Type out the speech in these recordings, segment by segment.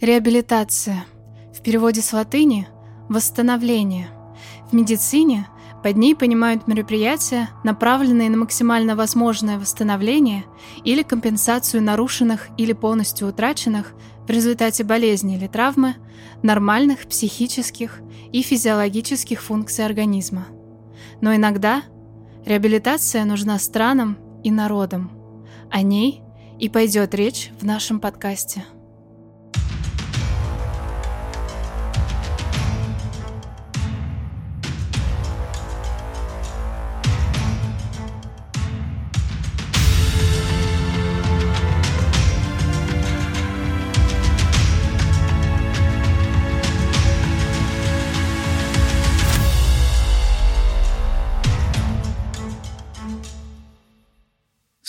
Реабилитация. В переводе с латыни – восстановление. В медицине под ней понимают мероприятия, направленные на максимально возможное восстановление или компенсацию нарушенных или полностью утраченных в результате болезни или травмы нормальных психических и физиологических функций организма. Но иногда реабилитация нужна странам и народам. О ней и пойдет речь в нашем подкасте.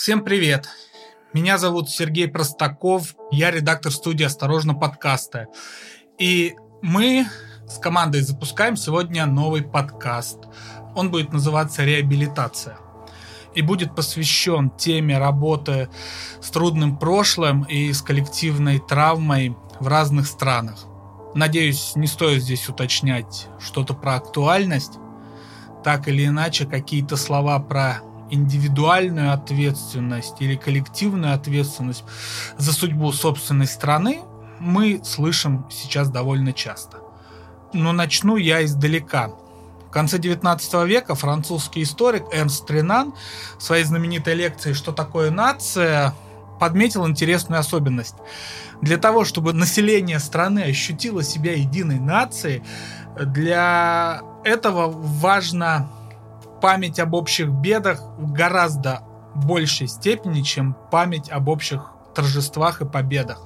Всем привет! Меня зовут Сергей Простаков, я редактор студии «Осторожно, подкаста». И мы с командой запускаем сегодня новый подкаст. Он будет называться «Реабилитация» и будет посвящен теме работы с трудным прошлым и с коллективной травмой в разных странах. Надеюсь, не стоит здесь уточнять что-то про актуальность. Так или иначе, какие-то слова про индивидуальную ответственность или коллективную ответственность за судьбу собственной страны мы слышим сейчас довольно часто. Но начну я издалека. В конце 19 века французский историк Эрнст Ренан в своей знаменитой лекции «Что такое нация?» подметил интересную особенность. Для того, чтобы население страны ощутило себя единой нацией, для этого важно память об общих бедах в гораздо большей степени, чем память об общих торжествах и победах.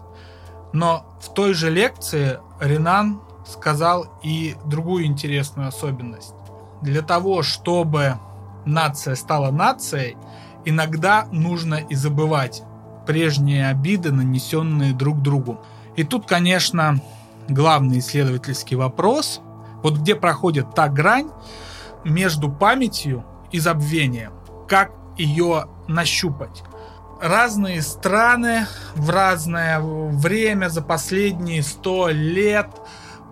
Но в той же лекции Ренан сказал и другую интересную особенность. Для того, чтобы нация стала нацией, иногда нужно и забывать прежние обиды, нанесенные друг другу. И тут, конечно, главный исследовательский вопрос, вот где проходит та грань, между памятью и забвением. Как ее нащупать? Разные страны в разное время за последние сто лет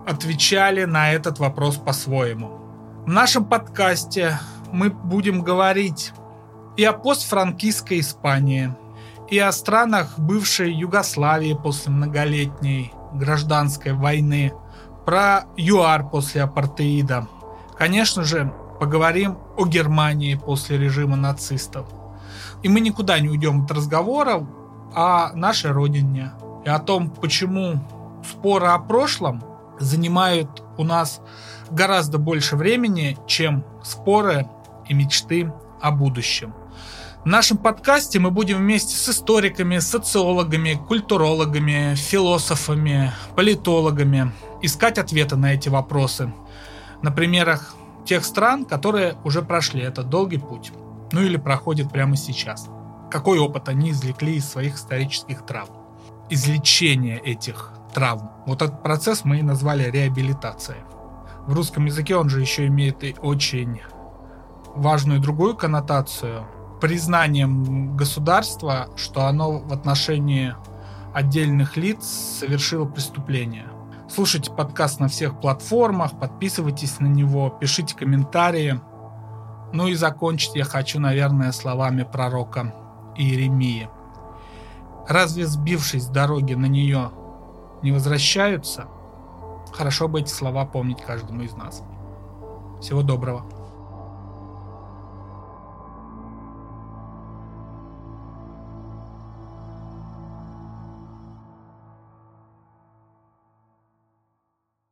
отвечали на этот вопрос по-своему. В нашем подкасте мы будем говорить и о постфранкистской Испании, и о странах бывшей Югославии после многолетней гражданской войны, про ЮАР после апартеида – Конечно же, поговорим о Германии после режима нацистов. И мы никуда не уйдем от разговора о нашей родине и о том, почему споры о прошлом занимают у нас гораздо больше времени, чем споры и мечты о будущем. В нашем подкасте мы будем вместе с историками, социологами, культурологами, философами, политологами искать ответы на эти вопросы – на примерах тех стран, которые уже прошли этот долгий путь. Ну или проходят прямо сейчас. Какой опыт они извлекли из своих исторических травм. Излечение этих травм. Вот этот процесс мы и назвали реабилитацией. В русском языке он же еще имеет и очень важную другую коннотацию. Признанием государства, что оно в отношении отдельных лиц совершило преступление – Слушайте подкаст на всех платформах, подписывайтесь на него, пишите комментарии. Ну и закончить я хочу, наверное, словами пророка Иеремии. Разве сбившись с дороги на нее не возвращаются? Хорошо бы эти слова помнить каждому из нас. Всего доброго.